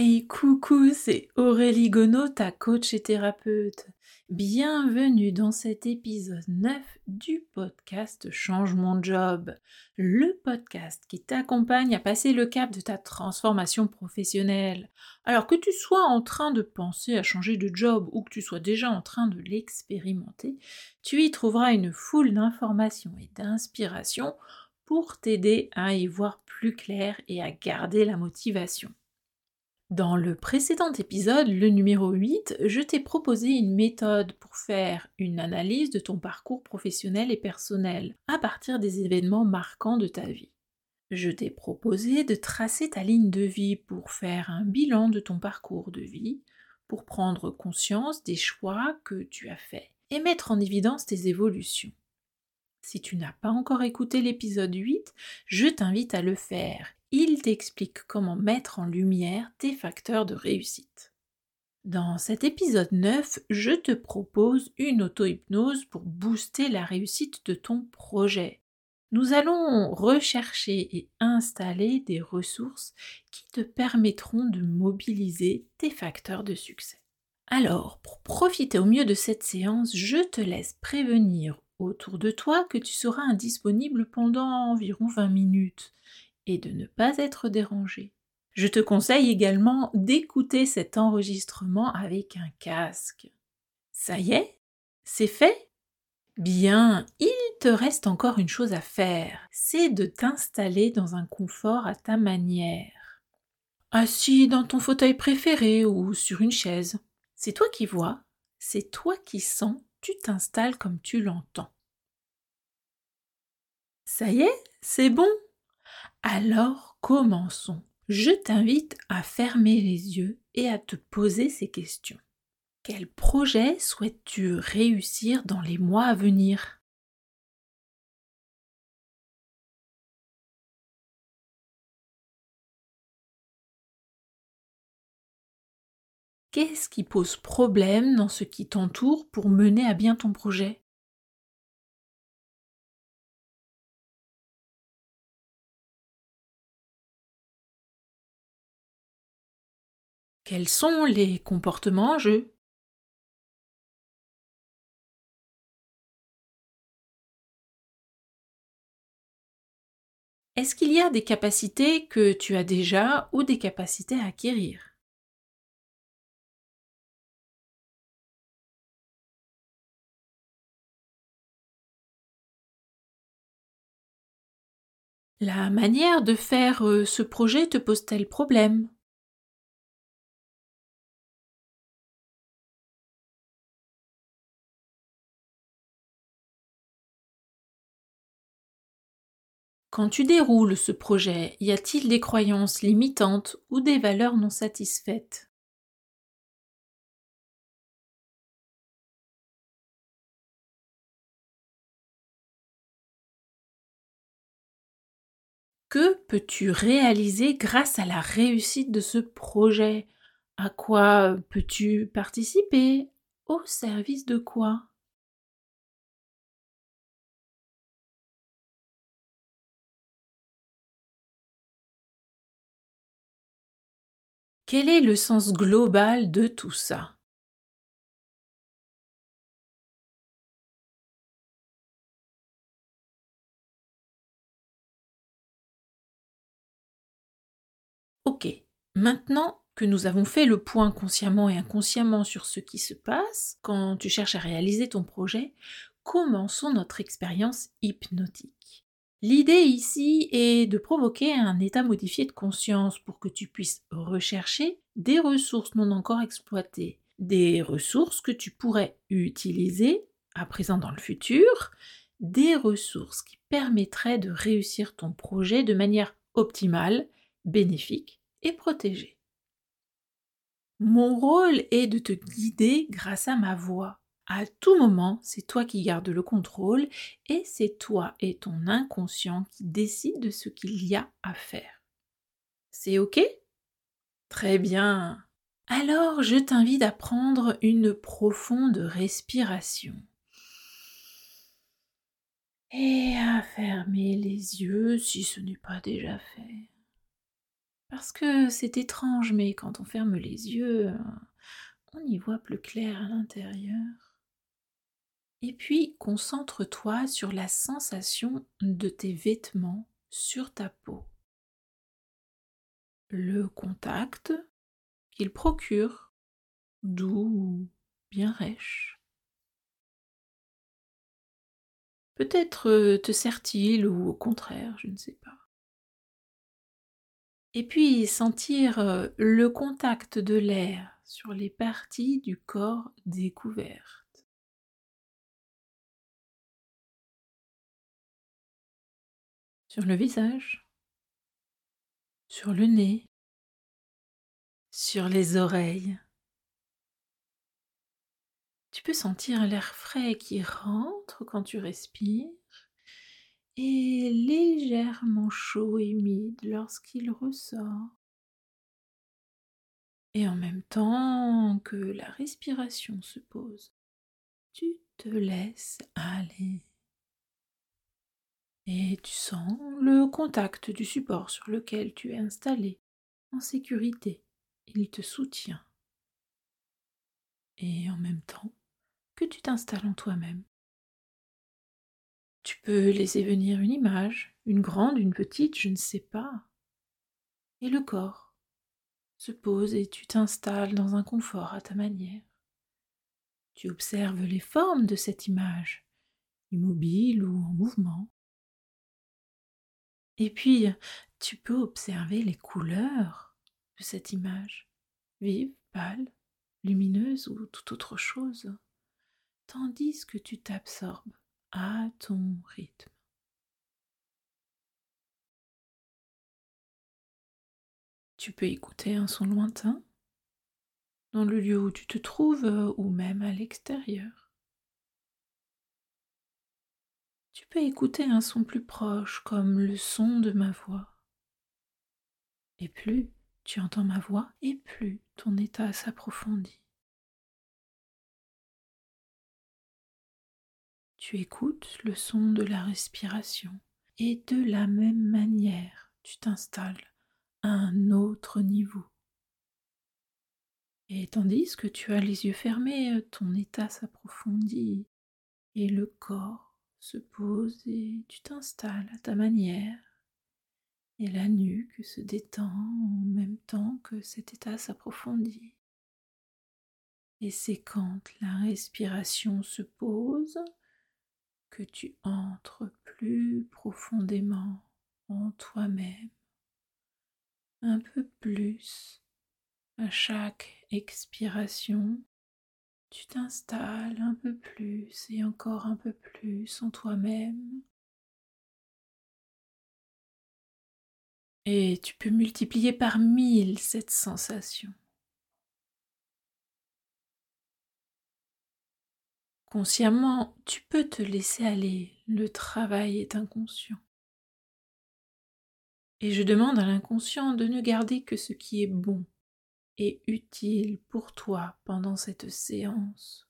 Hey, coucou, c'est Aurélie Gonod, ta coach et thérapeute. Bienvenue dans cet épisode 9 du podcast Change mon job, le podcast qui t'accompagne à passer le cap de ta transformation professionnelle. Alors que tu sois en train de penser à changer de job ou que tu sois déjà en train de l'expérimenter, tu y trouveras une foule d'informations et d'inspirations pour t'aider à y voir plus clair et à garder la motivation. Dans le précédent épisode, le numéro 8, je t'ai proposé une méthode pour faire une analyse de ton parcours professionnel et personnel à partir des événements marquants de ta vie. Je t'ai proposé de tracer ta ligne de vie pour faire un bilan de ton parcours de vie, pour prendre conscience des choix que tu as faits et mettre en évidence tes évolutions. Si tu n'as pas encore écouté l'épisode 8, je t'invite à le faire il t'explique comment mettre en lumière tes facteurs de réussite. Dans cet épisode 9, je te propose une auto-hypnose pour booster la réussite de ton projet. Nous allons rechercher et installer des ressources qui te permettront de mobiliser tes facteurs de succès. Alors, pour profiter au mieux de cette séance, je te laisse prévenir autour de toi que tu seras indisponible pendant environ 20 minutes et de ne pas être dérangé. Je te conseille également d'écouter cet enregistrement avec un casque. Ça y est C'est fait? Bien, il te reste encore une chose à faire, c'est de t'installer dans un confort à ta manière. Assis dans ton fauteuil préféré ou sur une chaise. C'est toi qui vois, c'est toi qui sens, tu t'installes comme tu l'entends. Ça y est, c'est bon, alors commençons. Je t'invite à fermer les yeux et à te poser ces questions. Quel projet souhaites-tu réussir dans les mois à venir? Qu'est-ce qui pose problème dans ce qui t'entoure pour mener à bien ton projet? Quels sont les comportements en jeu? Est-ce qu'il y a des capacités que tu as déjà ou des capacités à acquérir? La manière de faire euh, ce projet te pose-t-elle problème? Quand tu déroules ce projet, y a-t-il des croyances limitantes ou des valeurs non satisfaites? Que peux-tu réaliser grâce à la réussite de ce projet? À quoi peux-tu participer? Au service de quoi? Quel est le sens global de tout ça? Ok, maintenant que nous avons fait le point consciemment et inconsciemment sur ce qui se passe quand tu cherches à réaliser ton projet, commençons notre expérience hypnotique. L'idée ici est de provoquer un état modifié de conscience pour que tu puisses rechercher des ressources non encore exploitées, des ressources que tu pourrais utiliser à présent dans le futur, des ressources qui permettraient de réussir ton projet de manière optimale, bénéfique et protégée. Mon rôle est de te guider grâce à ma voix à tout moment, c'est toi qui gardes le contrôle et c'est toi et ton inconscient qui décident de ce qu'il y a à faire. C'est OK? Très bien. Alors, je t'invite à prendre une profonde respiration et à fermer les yeux si ce n'est pas déjà fait. Parce que c'est étrange, mais quand on ferme les yeux, on y voit plus clair à l'intérieur. Et puis, concentre-toi sur la sensation de tes vêtements sur ta peau. Le contact qu'ils procurent, doux, bien rêche. Peut-être euh, te sert-il ou au contraire, je ne sais pas. Et puis sentir euh, le contact de l'air sur les parties du corps découvertes. Sur le visage, sur le nez, sur les oreilles. Tu peux sentir l'air frais qui rentre quand tu respires et légèrement chaud et humide lorsqu'il ressort. Et en même temps que la respiration se pose, tu te laisses aller. Et tu sens le contact du support sur lequel tu es installé en sécurité. Il te soutient. Et en même temps que tu t'installes en toi-même. Tu peux laisser venir une image, une grande, une petite, je ne sais pas. Et le corps se pose et tu t'installes dans un confort à ta manière. Tu observes les formes de cette image, immobile ou en mouvement. Et puis, tu peux observer les couleurs de cette image, vive, pâle, lumineuse ou toute autre chose, tandis que tu t'absorbes à ton rythme. Tu peux écouter un son lointain dans le lieu où tu te trouves euh, ou même à l'extérieur. Tu peux écouter un son plus proche comme le son de ma voix. Et plus tu entends ma voix et plus ton état s'approfondit. tu écoutes le son de la respiration et de la même manière, tu t'installes à un autre niveau. Et tandis que tu as les yeux fermés, ton état s'approfondit et le corps se pose et tu t'installes à ta manière. Et la nuque se détend en même temps que cet état s'approfondit. Et c'est quand la respiration se pose que tu entres plus profondément en toi-même, un peu plus à chaque expiration. Tu t'installes un peu plus et encore un peu plus en toi-même. Et tu peux multiplier par mille cette sensation. Consciemment, tu peux te laisser aller, le travail est inconscient. Et je demande à l'inconscient de ne garder que ce qui est bon et utile pour toi pendant cette séance.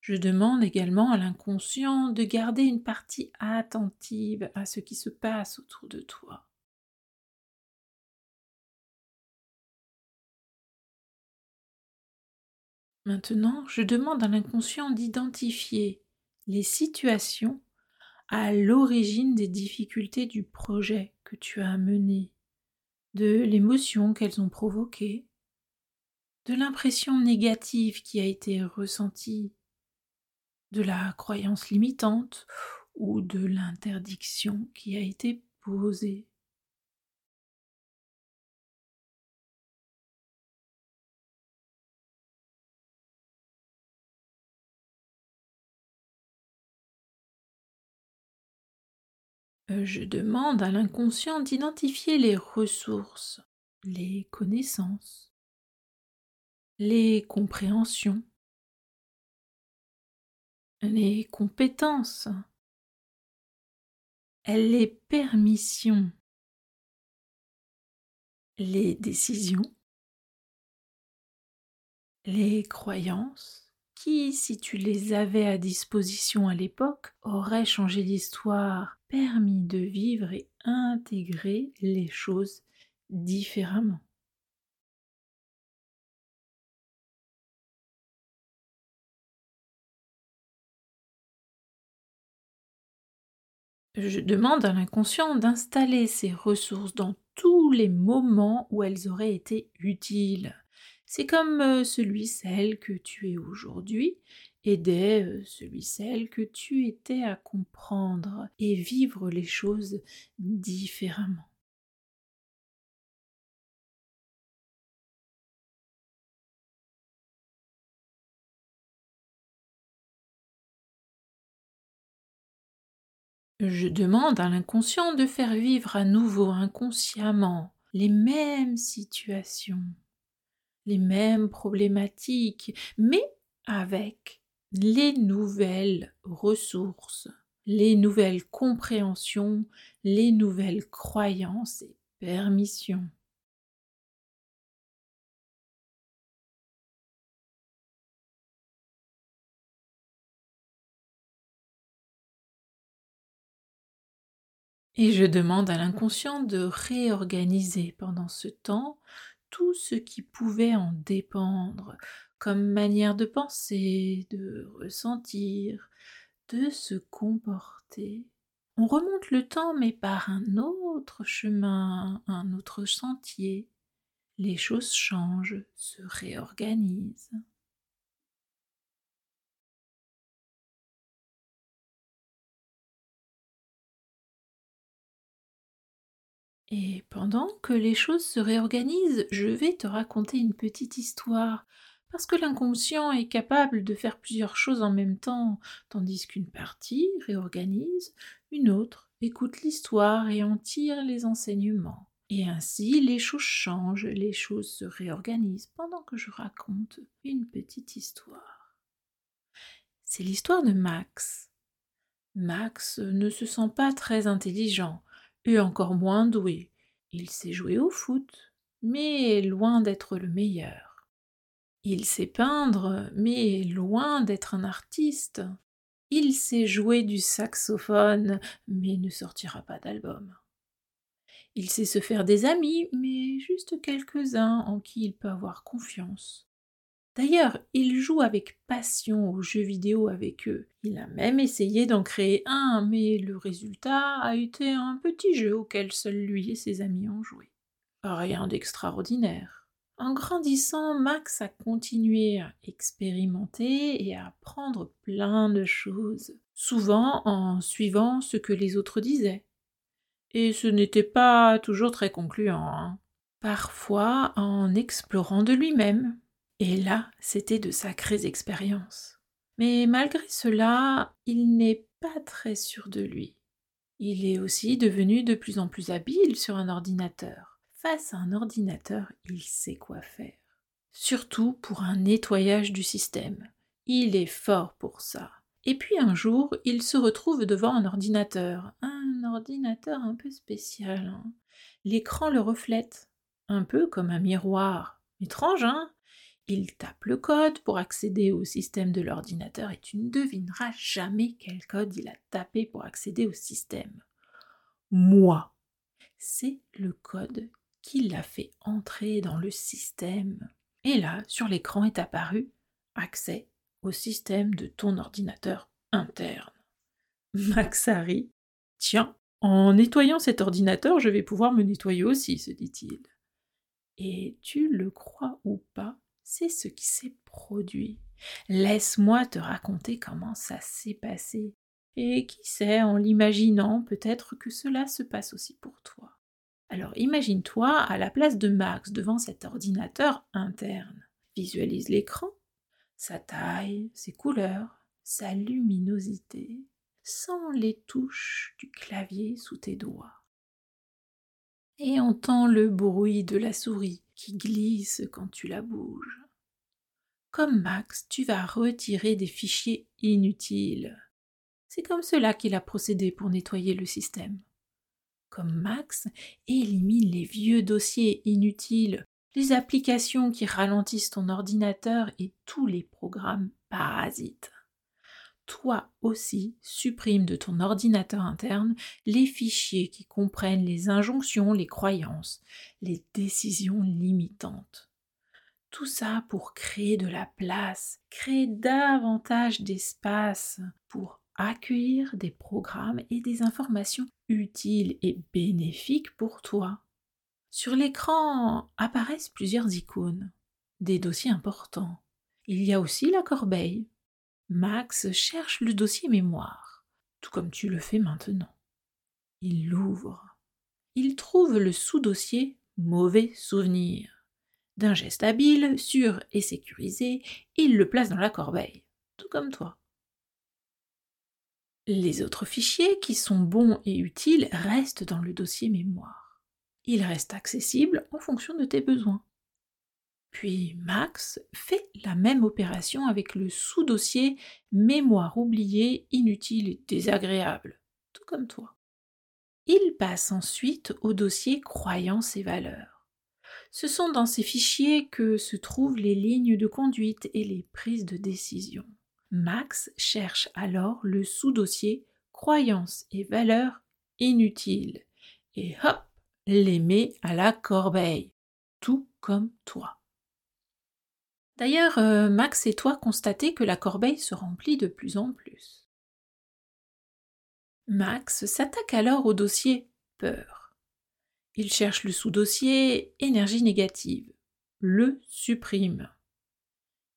Je demande également à l'inconscient de garder une partie attentive à ce qui se passe autour de toi. Maintenant, je demande à l'inconscient d'identifier les situations à l'origine des difficultés du projet que tu as mené, de l'émotion qu'elles ont provoquée, de l'impression négative qui a été ressentie, de la croyance limitante ou de l'interdiction qui a été posée. Euh, je demande à l'inconscient d'identifier les ressources, les connaissances, les compréhensions, les compétences, les permissions, les décisions, les croyances, qui, si tu les avais à disposition à l'époque, auraient changé l'histoire, permis de vivre et intégrer les choses différemment? Je demande à l'inconscient d'installer ces ressources dans tous les moments où elles auraient été utiles. C'est comme euh, celui, celle que tu es aujourd'hui aidait euh, celui, celle que tu étais à comprendre et vivre les choses différemment. Je demande à l'inconscient de faire vivre à nouveau inconsciemment les mêmes situations, les mêmes problématiques, mais avec les nouvelles ressources, les nouvelles compréhensions, les nouvelles croyances et permissions. Et je demande à l'inconscient de réorganiser pendant ce temps tout ce qui pouvait en dépendre, comme manière de penser, de ressentir, de se comporter. On remonte le temps mais par un autre chemin, un autre sentier. Les choses changent, se réorganisent. Et pendant que les choses se réorganisent, je vais te raconter une petite histoire, parce que l'inconscient est capable de faire plusieurs choses en même temps, tandis qu'une partie réorganise, une autre écoute l'histoire et en tire les enseignements. Et ainsi les choses changent, les choses se réorganisent pendant que je raconte une petite histoire. C'est l'histoire de Max. Max ne se sent pas très intelligent, et encore moins doué. Il sait jouer au foot, mais loin d'être le meilleur. Il sait peindre, mais loin d'être un artiste. Il sait jouer du saxophone, mais ne sortira pas d'album. Il sait se faire des amis, mais juste quelques-uns en qui il peut avoir confiance. D'ailleurs, il joue avec passion aux jeux vidéo avec eux. Il a même essayé d'en créer un, mais le résultat a été un petit jeu auquel seul lui et ses amis ont joué. Rien d'extraordinaire. En grandissant, Max a continué à expérimenter et à apprendre plein de choses, souvent en suivant ce que les autres disaient. Et ce n'était pas toujours très concluant. Hein. Parfois en explorant de lui-même, et là, c'était de sacrées expériences. Mais malgré cela, il n'est pas très sûr de lui. Il est aussi devenu de plus en plus habile sur un ordinateur. Face à un ordinateur, il sait quoi faire. Surtout pour un nettoyage du système. Il est fort pour ça. Et puis un jour, il se retrouve devant un ordinateur. Un ordinateur un peu spécial. Hein. L'écran le reflète, un peu comme un miroir. Étrange, hein? Il tape le code pour accéder au système de l'ordinateur et tu ne devineras jamais quel code il a tapé pour accéder au système. Moi. C'est le code qui l'a fait entrer dans le système. Et là, sur l'écran est apparu accès au système de ton ordinateur interne. Maxari, tiens, en nettoyant cet ordinateur, je vais pouvoir me nettoyer aussi, se dit-il. Et tu le crois ou pas, c'est ce qui s'est produit. Laisse-moi te raconter comment ça s'est passé. Et qui sait, en l'imaginant, peut-être que cela se passe aussi pour toi. Alors imagine-toi à la place de Max devant cet ordinateur interne. Visualise l'écran, sa taille, ses couleurs, sa luminosité, sans les touches du clavier sous tes doigts. Et entends le bruit de la souris qui glisse quand tu la bouges. Comme Max, tu vas retirer des fichiers inutiles. C'est comme cela qu'il a procédé pour nettoyer le système. Comme Max, élimine les vieux dossiers inutiles, les applications qui ralentissent ton ordinateur et tous les programmes parasites. Toi aussi supprime de ton ordinateur interne les fichiers qui comprennent les injonctions, les croyances, les décisions limitantes. Tout ça pour créer de la place, créer davantage d'espace pour accueillir des programmes et des informations utiles et bénéfiques pour toi. Sur l'écran apparaissent plusieurs icônes, des dossiers importants. Il y a aussi la corbeille. Max cherche le dossier mémoire, tout comme tu le fais maintenant. Il l'ouvre. Il trouve le sous-dossier mauvais souvenir. D'un geste habile, sûr et sécurisé, il le place dans la corbeille, tout comme toi. Les autres fichiers qui sont bons et utiles restent dans le dossier mémoire. Ils restent accessibles en fonction de tes besoins. Puis Max fait la même opération avec le sous-dossier mémoire oubliée, inutile et désagréable, tout comme toi. Il passe ensuite au dossier croyances et valeurs. Ce sont dans ces fichiers que se trouvent les lignes de conduite et les prises de décision. Max cherche alors le sous-dossier croyances et valeurs inutiles et hop, les met à la corbeille, tout comme toi. D'ailleurs, euh, Max et toi constatez que la corbeille se remplit de plus en plus. Max s'attaque alors au dossier peur. Il cherche le sous-dossier énergie négative, le supprime.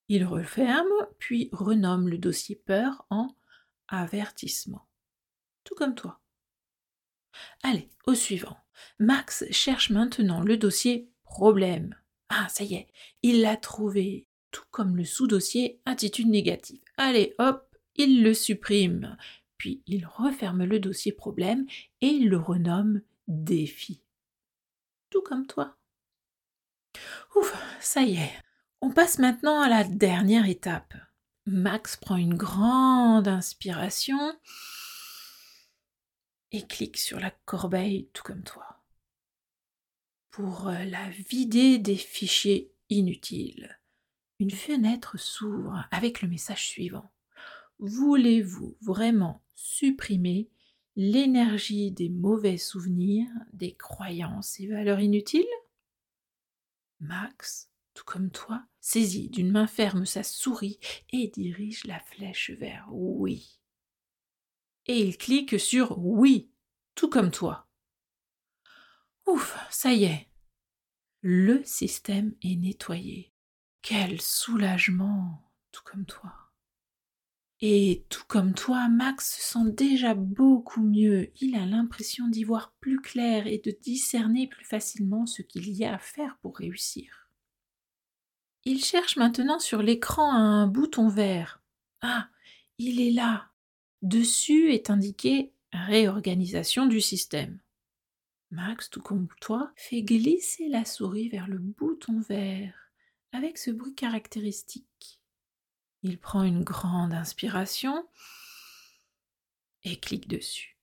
Il referme, puis renomme le dossier peur en avertissement. Tout comme toi. Allez, au suivant. Max cherche maintenant le dossier problème. Ah, ça y est, il l'a trouvé, tout comme le sous-dossier attitude négative. Allez, hop, il le supprime. Puis il referme le dossier problème et il le renomme défi tout comme toi. Ouf, ça y est. On passe maintenant à la dernière étape. Max prend une grande inspiration et clique sur la corbeille tout comme toi. Pour euh, la vider des fichiers inutiles, une fenêtre s'ouvre avec le message suivant. Voulez-vous vraiment supprimer l'énergie des mauvais souvenirs, des croyances et valeurs inutiles? Max, tout comme toi, saisit d'une main ferme sa souris et dirige la flèche vers oui. Et il clique sur oui, tout comme toi. Ouf, ça y est. Le système est nettoyé. Quel soulagement, tout comme toi. Et tout comme toi, Max se sent déjà beaucoup mieux. Il a l'impression d'y voir plus clair et de discerner plus facilement ce qu'il y a à faire pour réussir. Il cherche maintenant sur l'écran un bouton vert. Ah, il est là. Dessus est indiqué réorganisation du système. Max, tout comme toi, fait glisser la souris vers le bouton vert avec ce bruit caractéristique. Il prend une grande inspiration et clique dessus.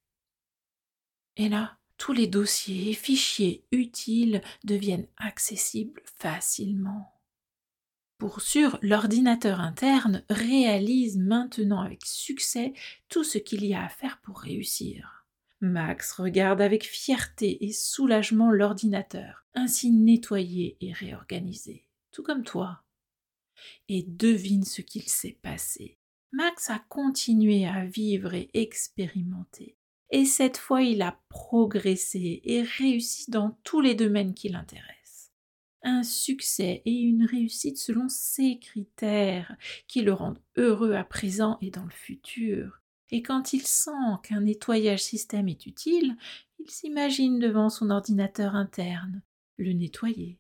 Et là, tous les dossiers et fichiers utiles deviennent accessibles facilement. Pour sûr, l'ordinateur interne réalise maintenant avec succès tout ce qu'il y a à faire pour réussir. Max regarde avec fierté et soulagement l'ordinateur, ainsi nettoyé et réorganisé, tout comme toi et devine ce qu'il s'est passé. Max a continué à vivre et expérimenter. Et cette fois, il a progressé et réussi dans tous les domaines qui l'intéressent. Un succès et une réussite selon ses critères qui le rendent heureux à présent et dans le futur. Et quand il sent qu'un nettoyage système est utile, il s'imagine devant son ordinateur interne, le nettoyer,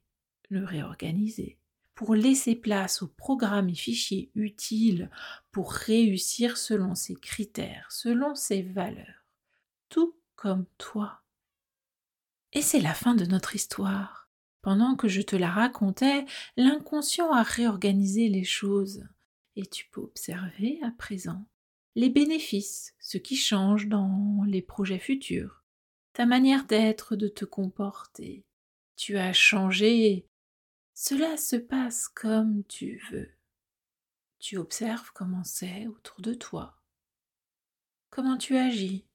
le réorganiser pour laisser place aux programmes et fichiers utiles pour réussir selon ses critères, selon ses valeurs, tout comme toi. Et c'est la fin de notre histoire. Pendant que je te la racontais, l'inconscient a réorganisé les choses, et tu peux observer à présent les bénéfices, ce qui change dans les projets futurs, ta manière d'être, de te comporter. Tu as changé cela se passe comme tu veux. Tu observes comment c'est autour de toi. comment tu agis,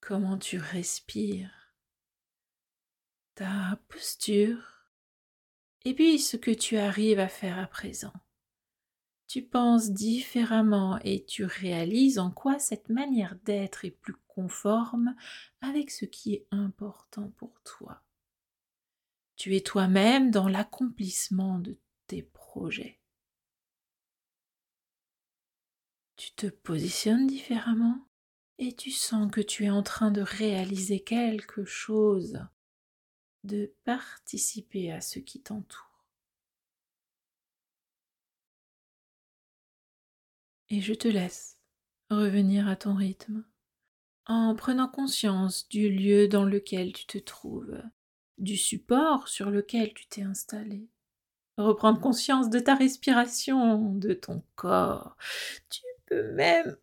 comment tu respires, ta posture, et puis ce que tu arrives à faire à présent. Tu penses différemment et tu réalises en quoi cette manière d'être est plus conforme avec ce qui est important pour toi. Tu es toi-même dans l'accomplissement de tes projets. Tu te positionnes différemment et tu sens que tu es en train de réaliser quelque chose, de participer à ce qui t'entoure. Et je te laisse revenir à ton rythme en prenant conscience du lieu dans lequel tu te trouves, du support sur lequel tu t'es installé. Reprendre conscience de ta respiration, de ton corps. Tu peux même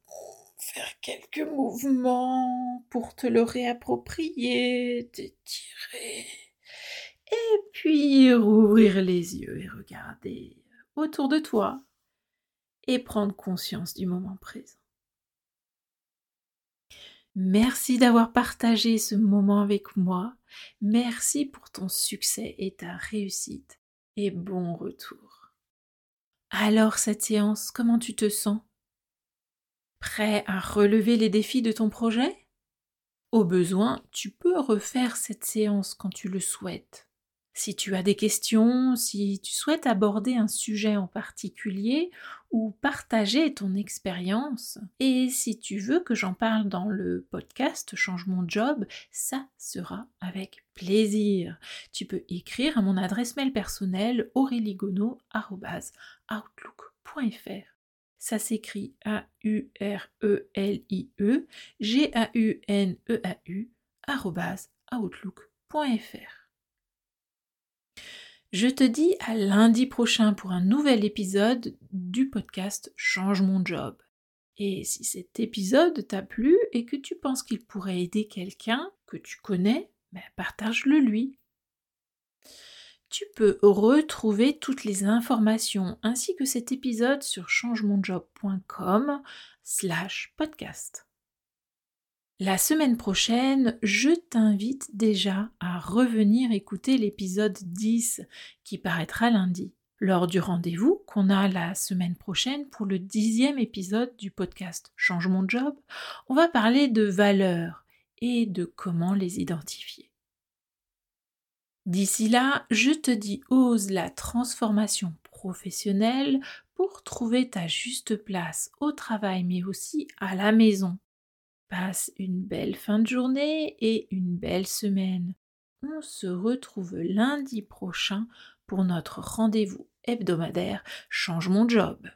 faire quelques mouvements pour te le réapproprier, t'étirer. Et puis rouvrir les yeux et regarder autour de toi et prendre conscience du moment présent. Merci d'avoir partagé ce moment avec moi. Merci pour ton succès et ta réussite. Et bon retour. Alors cette séance, comment tu te sens? Prêt à relever les défis de ton projet? Au besoin, tu peux refaire cette séance quand tu le souhaites. Si tu as des questions, si tu souhaites aborder un sujet en particulier ou partager ton expérience, et si tu veux que j'en parle dans le podcast Change mon job, ça sera avec plaisir. Tu peux écrire à mon adresse mail personnelle auréligono.outlook.fr. Ça s'écrit A-U-R-E-L-I-E G-A-U-N-E-A-U. Je te dis à lundi prochain pour un nouvel épisode du podcast Change mon job. Et si cet épisode t'a plu et que tu penses qu'il pourrait aider quelqu'un que tu connais, ben partage-le lui. Tu peux retrouver toutes les informations ainsi que cet épisode sur changemonjob.com slash podcast. La semaine prochaine, je t'invite déjà à revenir écouter l'épisode 10 qui paraîtra lundi. Lors du rendez-vous qu'on a la semaine prochaine pour le dixième épisode du podcast Change mon job, on va parler de valeurs et de comment les identifier. D'ici là, je te dis ose la transformation professionnelle pour trouver ta juste place au travail mais aussi à la maison Passe une belle fin de journée et une belle semaine. On se retrouve lundi prochain pour notre rendez-vous hebdomadaire Change mon job.